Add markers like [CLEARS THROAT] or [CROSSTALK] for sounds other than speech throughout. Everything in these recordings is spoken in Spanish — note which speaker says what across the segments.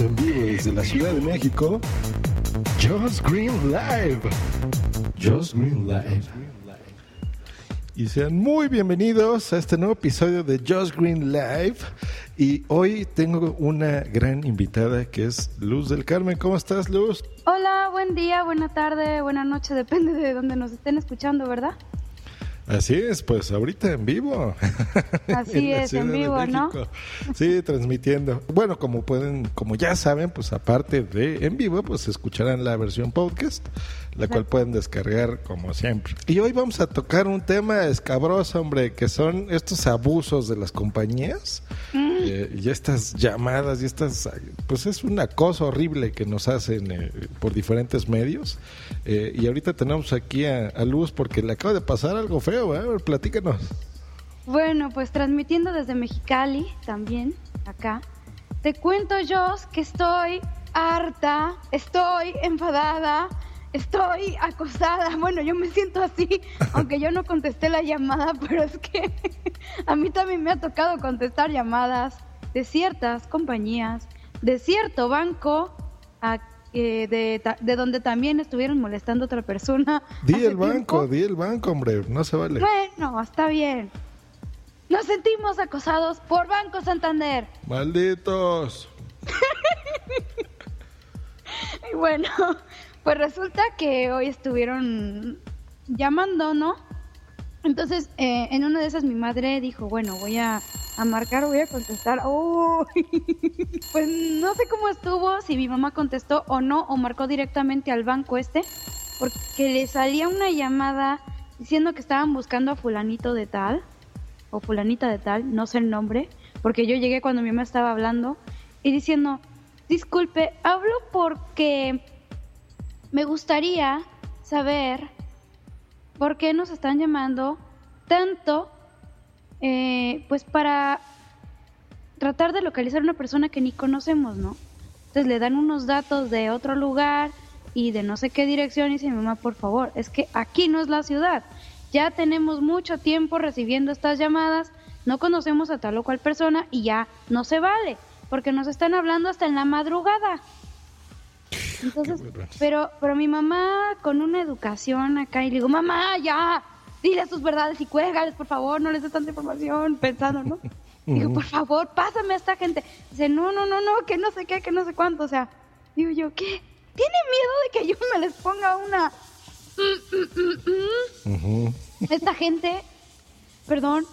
Speaker 1: en vivo desde la Ciudad de México, Just Green Live. Just Green Live. Y sean muy bienvenidos a este nuevo episodio de Just Green Live. Y hoy tengo una gran invitada que es Luz del Carmen. ¿Cómo estás, Luz?
Speaker 2: Hola, buen día, buena tarde, buena noche, depende de donde nos estén escuchando, ¿verdad?
Speaker 1: Así es, pues ahorita en vivo.
Speaker 2: Así [LAUGHS] es, en vivo, ¿no?
Speaker 1: Sí, transmitiendo. Bueno, como pueden, como ya saben, pues aparte de en vivo, pues escucharán la versión podcast, la cual pueden descargar como siempre. Y hoy vamos a tocar un tema escabroso, hombre, que son estos abusos de las compañías mm. Eh, y estas llamadas y estas, pues es un acoso horrible que nos hacen eh, por diferentes medios. Eh, y ahorita tenemos aquí a Luz porque le acaba de pasar algo feo platícanos.
Speaker 2: Bueno, pues transmitiendo desde Mexicali también, acá. Te cuento, Jos, que estoy harta, estoy enfadada, estoy acosada. Bueno, yo me siento así, [LAUGHS] aunque yo no contesté la llamada, pero es que [LAUGHS] a mí también me ha tocado contestar llamadas de ciertas compañías, de cierto banco, a de, de, donde también estuvieron molestando a otra persona. [LAUGHS]
Speaker 1: Di el banco, di el banco, hombre, no se vale.
Speaker 2: Bueno, está bien. Nos sentimos acosados por Banco Santander.
Speaker 1: Malditos.
Speaker 2: y bueno, pues resulta que hoy estuvieron llamando, ¿no? Entonces, eh, en una de esas mi madre dijo, bueno, voy a, marcar, voy a contestar. [LAUGHS] pues no sé cómo estuvo, si mi mamá contestó o no, o marcó directamente al banco este, porque le salía una llamada diciendo que estaban buscando a fulanito de tal, o fulanita de tal, no sé el nombre, porque yo llegué cuando mi mamá estaba hablando, y diciendo, disculpe, hablo porque me gustaría saber ¿por qué nos están llamando tanto eh, pues para tratar de localizar a una persona que ni conocemos, ¿no? Entonces le dan unos datos de otro lugar y de no sé qué dirección y dice mamá, por favor, es que aquí no es la ciudad. Ya tenemos mucho tiempo recibiendo estas llamadas, no conocemos a tal o cual persona y ya no se vale, porque nos están hablando hasta en la madrugada. Entonces, pero, pero mi mamá con una educación acá y le digo, mamá, ya, dile sus verdades y cuélgales, por favor, no les des tanta información, pensando, ¿no? [LAUGHS] Digo, por favor, pásame a esta gente. Dice, no, no, no, no, que no sé qué, que no sé cuánto. O sea, digo yo, ¿qué? ¿Tiene miedo de que yo me les ponga una... Esta gente, perdón,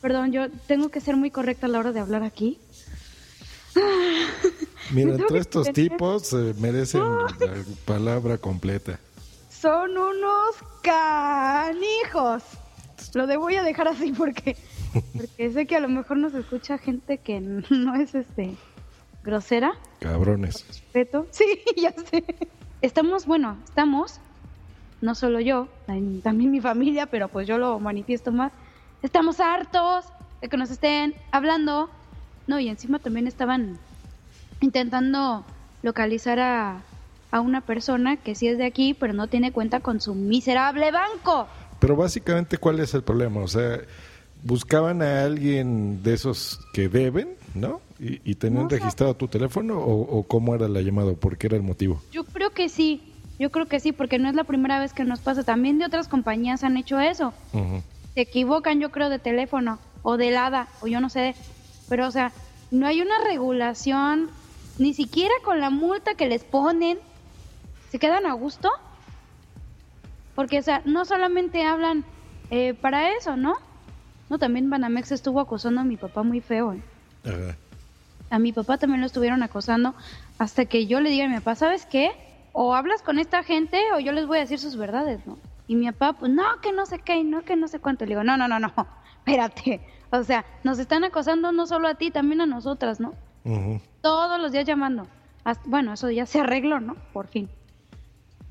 Speaker 2: perdón, yo tengo que ser muy correcta a la hora de hablar aquí.
Speaker 1: Mira, [LAUGHS] entre estos tipos merecen la palabra completa.
Speaker 2: Son unos canijos. Lo de voy a dejar así porque, porque sé que a lo mejor nos escucha gente que no es este grosera.
Speaker 1: Cabrones.
Speaker 2: Respeto. Sí, [LAUGHS] ya sé. Estamos, bueno, estamos, no solo yo, también mi familia, pero pues yo lo manifiesto más. Estamos hartos de que nos estén hablando. No, y encima también estaban intentando localizar a, a una persona que sí es de aquí, pero no tiene cuenta con su miserable banco.
Speaker 1: Pero básicamente, ¿cuál es el problema? O sea, buscaban a alguien de esos que deben, ¿no? Y, tenían registrado tu teléfono o, cómo era la llamada, por qué era el motivo.
Speaker 2: Yo creo que sí, yo creo que sí, porque no es la primera vez que nos pasa. También de otras compañías han hecho eso. Se equivocan, yo creo, de teléfono o de helada o yo no sé. Pero, o sea, no hay una regulación ni siquiera con la multa que les ponen, se quedan a gusto. Porque, o sea, no solamente hablan eh, para eso, ¿no? No, también Banamex estuvo acosando a mi papá muy feo. ¿eh? A mi papá también lo estuvieron acosando hasta que yo le diga a mi papá, ¿sabes qué? O hablas con esta gente o yo les voy a decir sus verdades, ¿no? Y mi papá, pues no, que no sé qué, no, que no sé cuánto. Le digo, no, no, no, no, [LAUGHS] espérate. O sea, nos están acosando no solo a ti, también a nosotras, ¿no? Todos los días llamando. bueno, eso ya se arregló, ¿no? Por fin.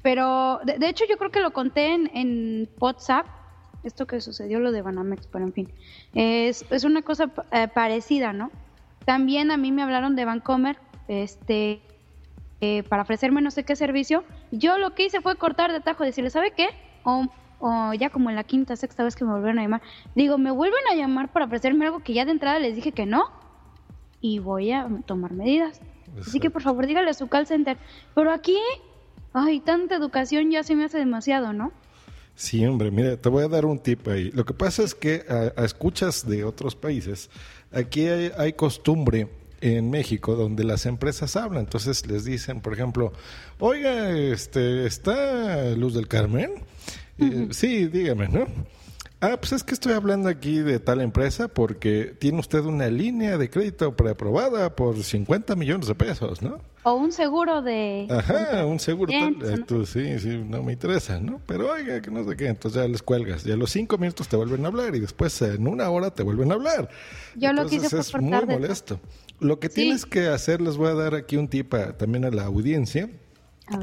Speaker 2: Pero, de, hecho, yo creo que lo conté en, en, WhatsApp, esto que sucedió, lo de Banamex, pero en fin. Es, es una cosa eh, parecida, ¿no? También a mí me hablaron de Vancomer, este, eh, para ofrecerme no sé qué servicio. Yo lo que hice fue cortar de tajo, decirle, ¿sabe qué? O, o ya como en la quinta, sexta vez que me volvieron a llamar, digo, ¿me vuelven a llamar para ofrecerme algo que ya de entrada les dije que no? Y voy a tomar medidas. Así que por favor dígale a su call center. Pero aquí, ay, tanta educación ya se me hace demasiado, ¿no?
Speaker 1: Sí, hombre, mira, te voy a dar un tip ahí. Lo que pasa es que a, escuchas de otros países, aquí hay, costumbre en México donde las empresas hablan. Entonces les dicen, por ejemplo, oiga, este, ¿está Luz del Carmen? Eh, sí, dígame, ¿no? Ah, pues es que estoy hablando aquí de tal empresa porque tiene usted una línea de crédito preaprobada por 50 millones de pesos, ¿no?
Speaker 2: O un seguro de...
Speaker 1: Ajá, un seguro tal. ¿no? sí, sí, no me interesa, ¿no? Pero oiga, que no sé qué, entonces ya les cuelgas. Y a los cinco minutos te vuelven a hablar y después en una hora te vuelven a hablar.
Speaker 2: Yo lo quise
Speaker 1: es muy molesto. Lo que tienes que hacer, les voy a dar aquí un tip también a la audiencia,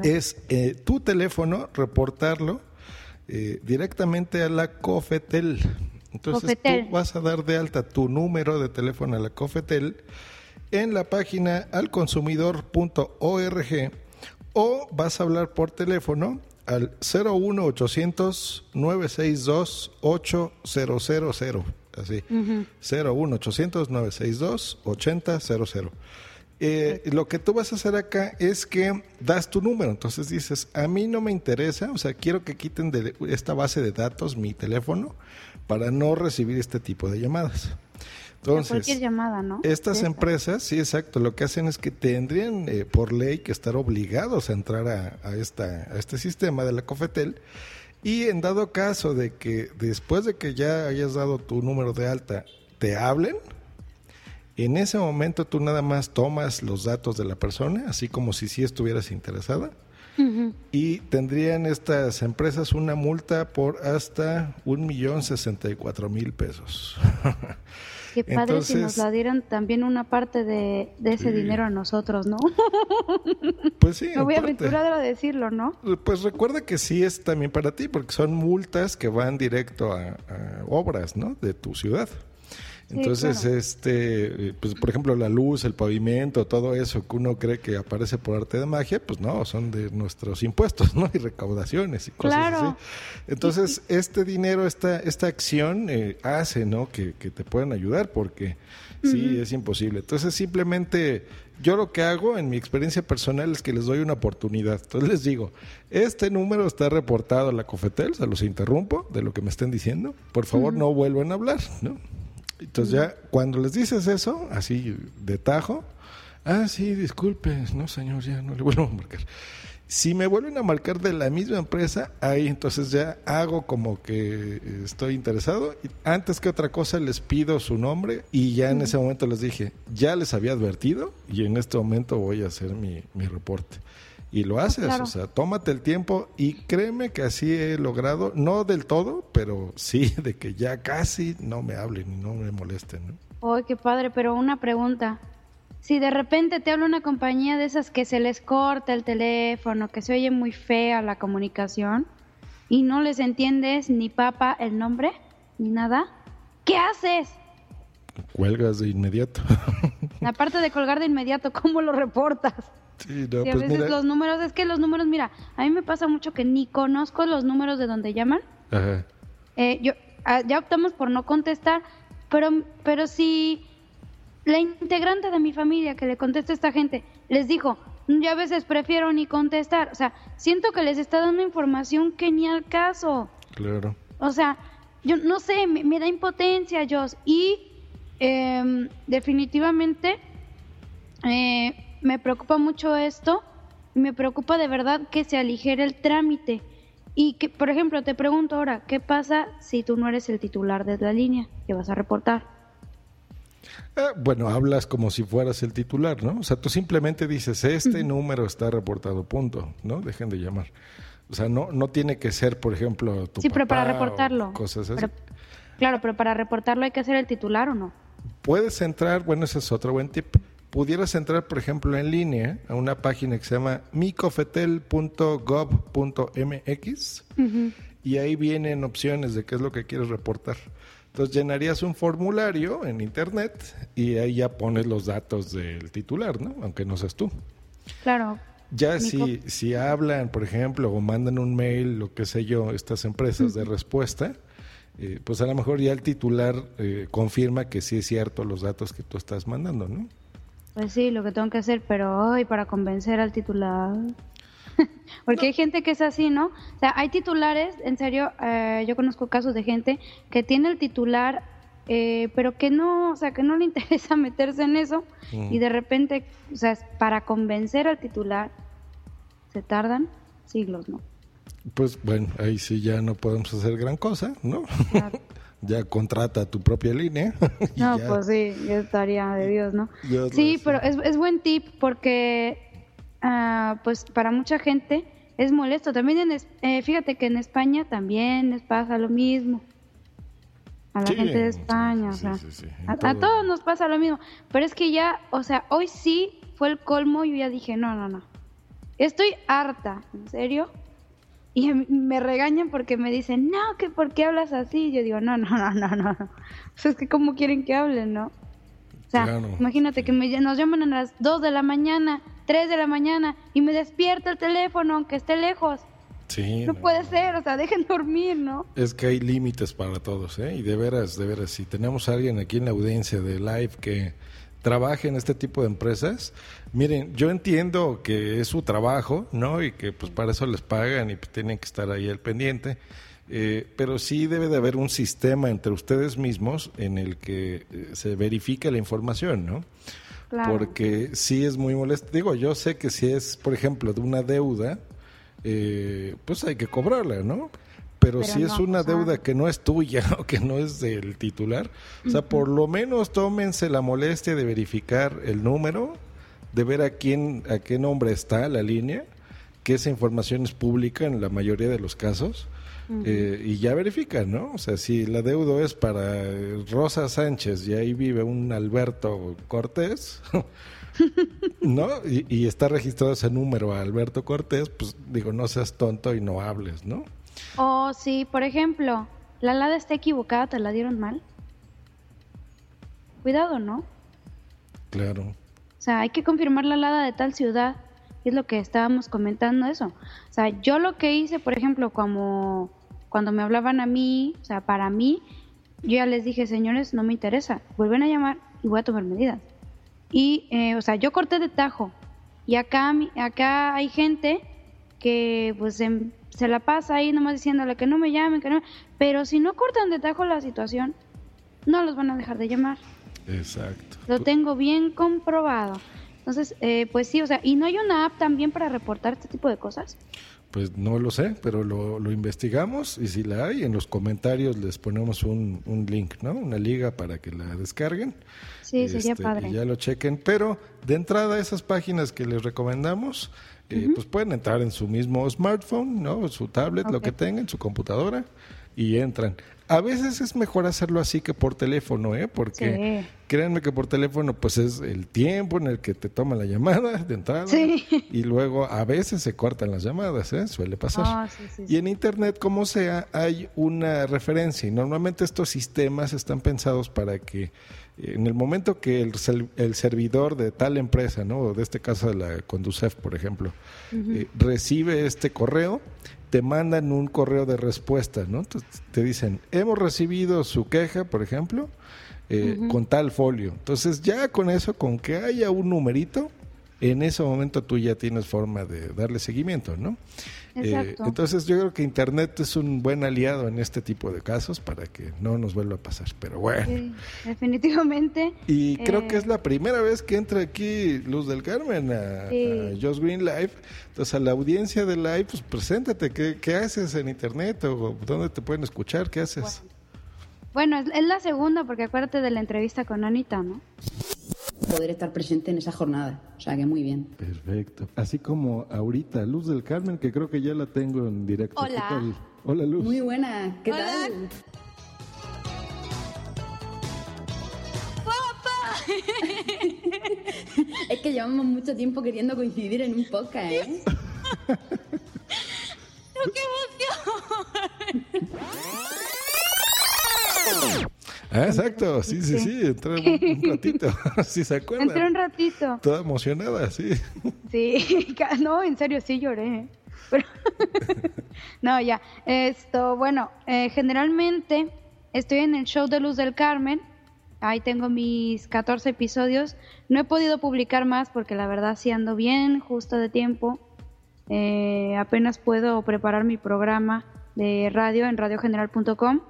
Speaker 1: es eh, tu teléfono, reportarlo eh, directamente a la Cofetel. Entonces tú vas a dar de alta tu número de teléfono a la Cofetel en la página alconsumidor.org o vas a hablar por teléfono al 01 800 962 8000 así. 01 800 962 8000 eh, lo que tú vas a hacer acá es que das tu número, entonces dices, a mí no me interesa, o sea, quiero que quiten de esta base de datos mi teléfono para no recibir este tipo de llamadas. Entonces,
Speaker 2: cualquier llamada, ¿no?
Speaker 1: Estas empresas, sí, exacto, lo que hacen es que tendrían eh, por ley que estar obligados a entrar a, a, esta, a este sistema de la COFETEL y en dado caso de que después de que ya hayas dado tu número de alta, te hablen, en ese momento tú nada más tomas los datos de la persona, así como si sí estuvieras interesada, y tendrían estas empresas una multa por hasta un millón sesenta y cuatro mil pesos. [LAUGHS]
Speaker 2: Qué padre si nos la dieran también una parte de, ese dinero a nosotros, ¿no? [LAUGHS]
Speaker 1: Pues sí.
Speaker 2: Me voy a aventurar a decirlo, ¿no?
Speaker 1: Pues recuerda que sí es también para ti, porque son multas que van directo a, a obras, ¿no? De tu ciudad. Entonces, este, pues por ejemplo, la luz, el pavimento, todo eso que uno cree que aparece por arte de magia, pues no, son de nuestros impuestos, [LAUGHS] ¿no? Y recaudaciones y cosas así. Entonces, este dinero, esta, esta acción eh, hace, ¿no? Que, te puedan ayudar porque sí, es imposible. Entonces, simplemente yo lo que hago en mi experiencia personal es que les doy una oportunidad. Entonces les digo, este número está reportado a la Cofetel, se los interrumpo de lo que me estén diciendo. Por favor, no vuelvan a hablar, ¿no? Entonces ya cuando les dices eso, así de tajo, ah, sí, disculpe, no señor, ya no le vuelvo a marcar. Si me vuelven a marcar de la misma empresa, ahí entonces ya hago como que estoy interesado. Antes que otra cosa les pido su nombre y ya en ese momento les dije, ya les había advertido y en este momento voy a hacer mi, mi reporte y lo haces, o sea, tómate el tiempo y créeme que así he logrado, no del todo, pero sí [LAUGHS] de que ya casi no me hablen y no me molesten.
Speaker 2: ¿no? ¡Ay, qué padre! Pero una pregunta. Si de repente te habla una compañía de esas que se les corta el teléfono, que se oye muy fea la comunicación y no les entiendes ni papa el nombre ni nada, ¿qué haces?
Speaker 1: Cuelgas de inmediato. [LAUGHS]
Speaker 2: Aparte de colgar de inmediato, ¿cómo lo reportas?
Speaker 1: Sí, a
Speaker 2: pues veces los números, es que los números, mira, a mí me pasa mucho que ni conozco los números de donde llaman. Ajá. Eh, yo, ah, ya optamos por no contestar, pero, pero si la integrante de mi familia que le contesta a esta gente les dijo, yo a veces prefiero ni contestar, o sea, siento que les está dando información que ni al caso.
Speaker 1: Claro.
Speaker 2: O sea, yo no sé, me, da impotencia, Joss, y em, definitivamente... Eh, me preocupa mucho esto, me preocupa de verdad que se aligere el trámite. Y que, por ejemplo, te pregunto ahora, ¿qué pasa si tú no eres el titular de la línea que vas a reportar?
Speaker 1: Eh, bueno, hablas como si fueras el titular, ¿no? O sea, tú simplemente dices, este número está reportado, punto, ¿no? Dejen de llamar. O sea, no, no tiene que ser, por ejemplo, tu
Speaker 2: Sí, pero para reportarlo.
Speaker 1: Cosas así.
Speaker 2: claro, pero para reportarlo hay que ser el titular o no.
Speaker 1: Puedes entrar, bueno, ese es otro buen tip pudieras entrar, por ejemplo, en línea a una página que se llama micofetel.gov.mx y ahí vienen opciones de qué es lo que quieres reportar. Entonces llenarías un formulario en internet y ahí ya pones los datos del titular, ¿no? Aunque no seas tú.
Speaker 2: Claro.
Speaker 1: Ya si, si hablan, por ejemplo, o mandan un mail, lo que sé yo, estas empresas de respuesta, eh, pues a lo mejor ya el titular eh, confirma que sí es cierto los datos que tú estás mandando, ¿no?
Speaker 2: Pues sí, lo que tengo que hacer, pero hoy para convencer al titular. [LAUGHS] Porque hay gente que es así, ¿no? O sea, hay titulares, en serio, eh, yo conozco casos de gente que tiene el titular, eh, pero que no, o sea, que no le [LAUGHS] interesa meterse en eso y de repente, o sea, para convencer al titular se tardan siglos, ¿no?
Speaker 1: Pues bueno, ahí sí ya no podemos hacer gran cosa, ¿no? [LAUGHS] ya contrata tu propia línea. [LAUGHS]
Speaker 2: no, pues sí, ya estaría de Dios, ¿no? Sí, pero es, es buen tip porque Ah, pues para mucha gente es molesto. También, en, eh, fíjate que en España también les pasa lo mismo. A la gente de España, o sea, a, todos nos pasa lo mismo. Pero es que ya, o sea, hoy sí fue el colmo. Yo ya dije, no, no, no. Estoy harta, ¿en serio? Y me regañan porque me dicen, no, que ¿por qué hablas así? Yo digo, no, no, no, no, no. O es que ¿cómo quieren que hablen, no? O sea, imagínate que me, nos llaman a las 2 de la mañana 3 de la mañana y me despierta el teléfono aunque esté lejos.
Speaker 1: Sí.
Speaker 2: No, puede ser, o sea, dejen [LAUGHS] dormir, ¿no?
Speaker 1: Es que hay límites para todos, ¿eh? Y de veras, de veras, si tenemos a alguien aquí en la audiencia de live que trabaje en este tipo de empresas, miren, yo entiendo que es su trabajo, ¿no? Y que pues para eso les pagan y pues, tienen que estar ahí al pendiente. Eh, pero sí debe de haber un sistema entre ustedes mismos en el que eh, se verifique la información, ¿no? Porque sí es muy molesto. Digo, yo sé que si es, por ejemplo, de una deuda, eh, pues hay que cobrarla, ¿no? Pero, si es una deuda que no es tuya [LAUGHS] o que no es del titular, o sea, por lo menos tómense la molestia de verificar el número, de ver a quién, a qué nombre está la línea, que esa información es pública en la mayoría de los casos eh, y ya verifican, ¿no? O sea, si la deuda es para Rosa Sánchez y ahí vive un Alberto Cortés, [LAUGHS] ¿no? Y, está registrado ese número a Alberto Cortés, pues digo, no seas tonto y no hables, ¿no?
Speaker 2: O si, por ejemplo, la lada está equivocada, ¿te la dieron mal? Cuidado, ¿no?
Speaker 1: Claro.
Speaker 2: O sea, hay que confirmar la lada de tal ciudad. Y es lo que estábamos comentando eso. O sea, yo lo que hice, por ejemplo, como cuando me hablaban a mí, o sea, para mí, yo ya les dije, señores, no me interesa, vuelven a llamar y voy a tomar medidas. Y, eh, o sea, yo corté de tajo. Y acá, acá hay gente que pues se, la pasa ahí nomás diciéndole que no me llamen, que no. Pero si no cortan de tajo la situación, no los van a dejar de llamar.
Speaker 1: Exacto.
Speaker 2: Lo tengo bien comprobado. Entonces, eh, pues sí, o sea, ¿y no hay una app también para reportar este tipo de cosas?
Speaker 1: Pues no lo sé, pero lo, lo, investigamos y si la hay, en los comentarios les ponemos un, un link, ¿no? Una liga para que la descarguen.
Speaker 2: Sí, sería este, padre.
Speaker 1: Y ya lo chequen. Pero de entrada, esas páginas que les recomendamos, eh, pues pueden entrar en su mismo smartphone, ¿no? Su tablet, lo que tengan, su computadora, y entran. A veces es mejor hacerlo así que por teléfono, ¿eh? Porque créanme que por teléfono pues es el tiempo en el que te toma la llamada de entrada y luego a veces se cortan las llamadas, ¿eh? Suele pasar.
Speaker 2: Ah,
Speaker 1: y en internet, como sea, hay una referencia y normalmente estos sistemas están pensados para que en el momento que el, el servidor de tal empresa, ¿no? O de este caso de la Conducef, por ejemplo, eh, recibe este correo, te mandan un correo de respuesta, ¿no? te dicen, hemos recibido su queja, por ejemplo, eh, con tal folio. Entonces ya con eso, con que haya un numerito, en ese momento tú ya tienes forma de darle seguimiento, ¿no? Eh, entonces yo creo que Internet es un buen aliado en este tipo de casos para que no nos vuelva a pasar, pero bueno.
Speaker 2: definitivamente.
Speaker 1: Y creo que es eh, la primera vez que entra aquí Luz del Carmen a, Just Green Live. Entonces a la audiencia de Live, pues preséntate, ¿qué, haces en Internet o dónde te pueden escuchar? ¿Qué haces?
Speaker 2: Bueno, es, es la segunda porque acuérdate de la entrevista con Anita, ¿no?
Speaker 3: Poder estar presente en esa jornada. O sea que muy bien.
Speaker 1: Perfecto. Así como ahorita, Luz del Carmen, que creo que ya la tengo en directo.
Speaker 2: Hola.
Speaker 1: Hola, Luz.
Speaker 3: Muy buena. ¿Qué tal? [LAUGHS] es que llevamos mucho tiempo queriendo coincidir en un podcast, ¿eh? [LAUGHS]
Speaker 2: ¡Qué emoción! [LAUGHS]
Speaker 1: Ah, exacto, sí, sí, sí, entré un, [LAUGHS] ratito, [LAUGHS] sí se acuerda.
Speaker 2: Entré un ratito.
Speaker 1: Toda emocionada, sí.
Speaker 2: Sí, [LAUGHS] no, en serio, sí lloré. no, ya, esto, bueno, eh, generalmente estoy en el show de Luz del Carmen Ahí tengo mis 14 episodios. No he podido publicar más porque la verdad sí ando bien, justo de tiempo. Eh, apenas puedo preparar mi programa de radio en radiogeneral.com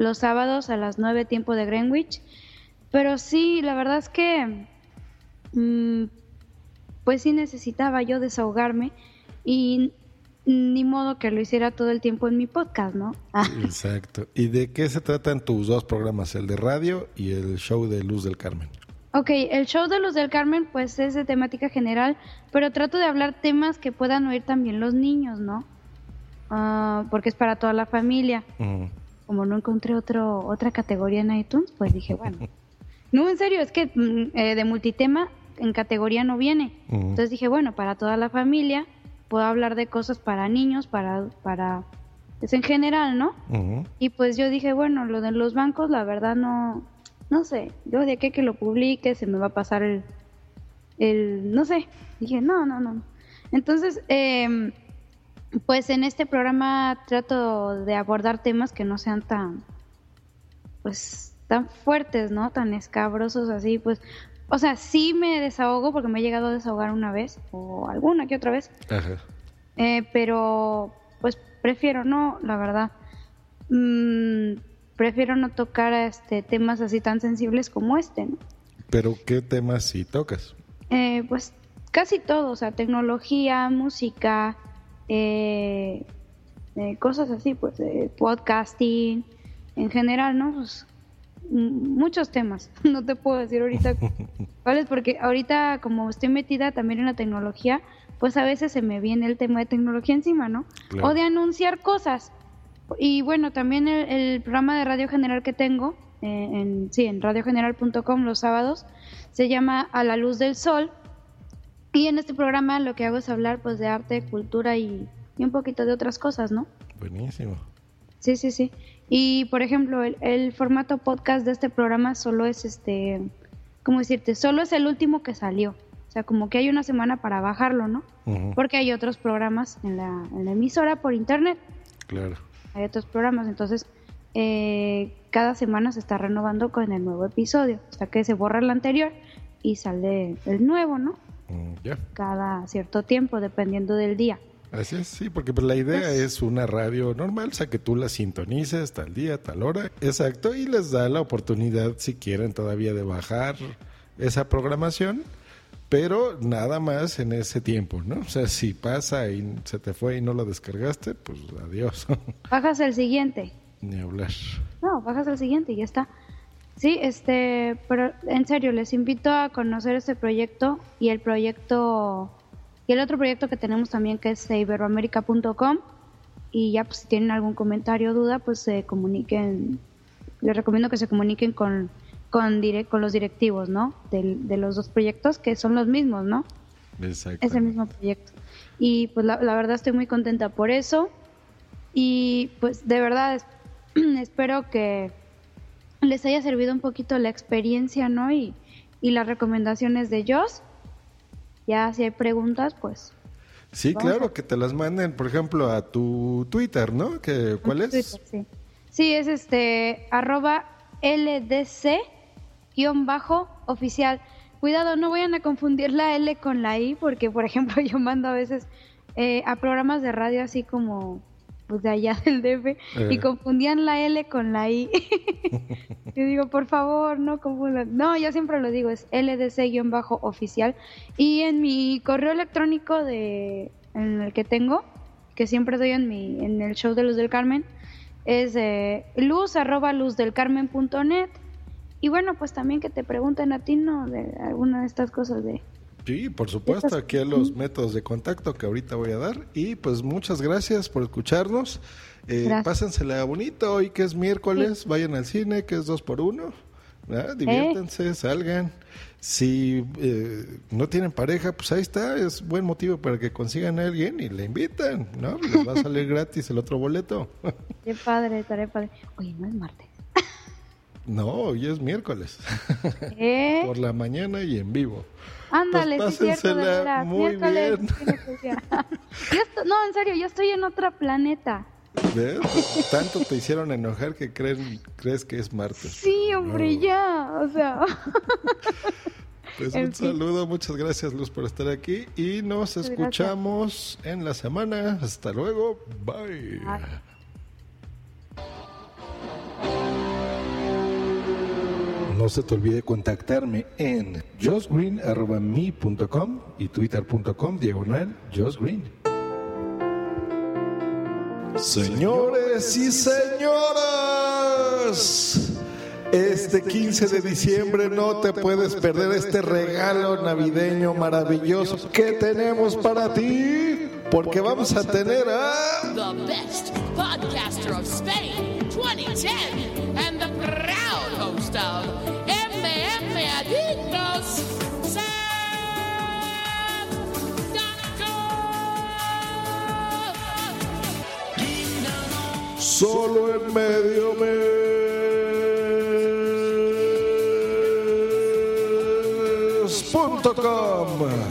Speaker 2: los sábados a las 9 tiempo de Greenwich. Pero sí, la verdad es que mm, pues sí necesitaba yo desahogarme y ni modo que lo hiciera todo el tiempo en mi podcast, ¿no?
Speaker 1: Exacto. ¿Y de qué se tratan tus dos programas, el de radio y el show de Luz del Carmen?
Speaker 2: Ok, el show de Luz del Carmen pues es de temática general, pero trato de hablar temas que puedan oír también los niños, ¿no? Ah, porque es para toda la familia. Como no encontré otro, otra categoría en iTunes, pues dije, bueno. [LAUGHS] no, en serio, es que mm, eh, de multitema en categoría no viene. Entonces dije, bueno, para toda la familia puedo hablar de cosas para niños, para, para, pues en general, ¿no? Y pues yo dije, bueno, lo de los bancos, la verdad no, no sé, yo de qué que lo publique, se me va a pasar el, el, no sé, dije, no, no, no. Entonces, eh, pues en este programa trato de abordar temas que no sean tan, pues, tan fuertes, ¿no? Tan escabrosos así, pues, o sea, sí me desahogo porque me he llegado a desahogar una vez o alguna que otra vez. Ajá. Eh, pero pues prefiero no, la verdad. Mm, prefiero no tocar este temas así tan sensibles como este, ¿no?
Speaker 1: Pero ¿qué temas sí tocas?
Speaker 2: Eh, pues casi todo, o sea, tecnología, música, eh, cosas así, pues podcasting, en general, ¿no? Pues muchos temas. [LAUGHS] No te puedo decir ahorita [LAUGHS] cuáles, porque ahorita como estoy metida también en la tecnología, pues a veces se me viene el tema de tecnología encima, ¿no? O de anunciar cosas. Y bueno, también el, programa de Radio General que tengo, eh, en, sí, en radiogeneral.com los sábados, se llama A la Luz del Sol. Y en este programa lo que hago es hablar pues de arte, cultura y, y un poquito de otras cosas, ¿no?
Speaker 1: Buenísimo.
Speaker 2: Sí, sí, sí. Y por ejemplo, el, formato podcast de este programa solo es este, ¿cómo decirte? Solo es el último que salió. O sea, como que hay una semana para bajarlo, ¿no? Porque hay otros programas en la, emisora por internet.
Speaker 1: Claro.
Speaker 2: Hay otros programas, entonces eh, cada semana se está renovando con el nuevo episodio, hasta que se borra el anterior y sale el nuevo, ¿no?
Speaker 1: Mm.
Speaker 2: Cada cierto tiempo, dependiendo del día.
Speaker 1: Así es, sí, porque pues, la idea pues es una radio normal, o sea, que tú la sintonices tal día, tal hora, exacto, y les da la oportunidad, si quieren todavía, de bajar esa programación, pero nada más en ese tiempo, ¿no? O sea, si pasa y se te fue y no lo descargaste, pues adiós. [LAUGHS]
Speaker 2: Bajas el siguiente.
Speaker 1: Ni hablar.
Speaker 2: No, bajas el siguiente y ya está. Sí, este, pero en serio, les invito a conocer este proyecto y el proyecto y el otro proyecto que tenemos también que es iberoamérica.com y ya pues si tienen algún comentario o duda pues se comuniquen, les recomiendo que se comuniquen con, con, con los directivos, ¿no? De, los dos proyectos que son los mismos, ¿no?
Speaker 1: Exacto.
Speaker 2: Es el mismo proyecto. Y pues la, verdad estoy muy contenta por eso y pues de verdad [CLEARS THROAT] espero que les haya servido un poquito la experiencia, ¿no? Y, y las recomendaciones de Joss ya si hay preguntas, pues...
Speaker 1: Sí, claro, que te las manden, por ejemplo, a tu Twitter, ¿no? Que, ¿Cuál es?
Speaker 2: sí. sí, es este, arroba LDC-oficial. Cuidado, no vayan a confundir la L con la I, porque, por [LAUGHS] ejemplo, yo mando a veces eh, a programas de radio así como pues de allá [LAUGHS] del DF y eh. confundían la L con la I. [LAUGHS] yo digo, por favor, no confundan. No, yo siempre lo digo, es LDC-oficial. Y en mi correo electrónico de en el que tengo, que siempre doy en mi en el show de Luz del Carmen, es eh, luz arroba luzdelcarmen.net. Y bueno, pues también que te pregunten a ti, ¿no? De alguna de estas cosas de
Speaker 1: Sí, por supuesto, aquí a los métodos de contacto que ahorita voy a dar. Y pues muchas gracias por escucharnos. Eh, pásensela bonito hoy que es miércoles, vayan al cine, que es dos por uno. Diviértanse, salgan. Si eh, no tienen pareja, pues ahí está, es buen motivo para que consigan a alguien y le invitan, ¿no? Les va a [LAUGHS] salir gratis el otro boleto. [LAUGHS]
Speaker 2: Qué padre, estaré padre. Oye, no es martes.
Speaker 1: No, hoy es miércoles. ¿Eh? [LAUGHS] Por la mañana y en vivo.
Speaker 2: Ándale,
Speaker 1: pues sí, cierto, de
Speaker 2: Muy bien. [LAUGHS] no, en serio, yo estoy en otro planeta.
Speaker 1: ¿Ves? Tanto te hicieron enojar que creen, crees que es martes.
Speaker 2: Sí, hombre,
Speaker 1: No.
Speaker 2: ya. O sea. [LAUGHS]
Speaker 1: Pues
Speaker 2: En
Speaker 1: un
Speaker 2: fin.
Speaker 1: saludo, muchas gracias Luz por estar aquí y nos
Speaker 2: Muchas
Speaker 1: escuchamos en la semana. Hasta luego, bye.
Speaker 2: Bye.
Speaker 1: No se te olvide contactarme en josgreen.me.com y twitter.com diagonal josgreen. Señores y señoras, este 15 de diciembre no te puedes perder este regalo navideño maravilloso que tenemos para ti, porque vamos a tener a...
Speaker 4: the best podcaster of Spain 2010 and the Sam
Speaker 1: Solo en medio mes.com.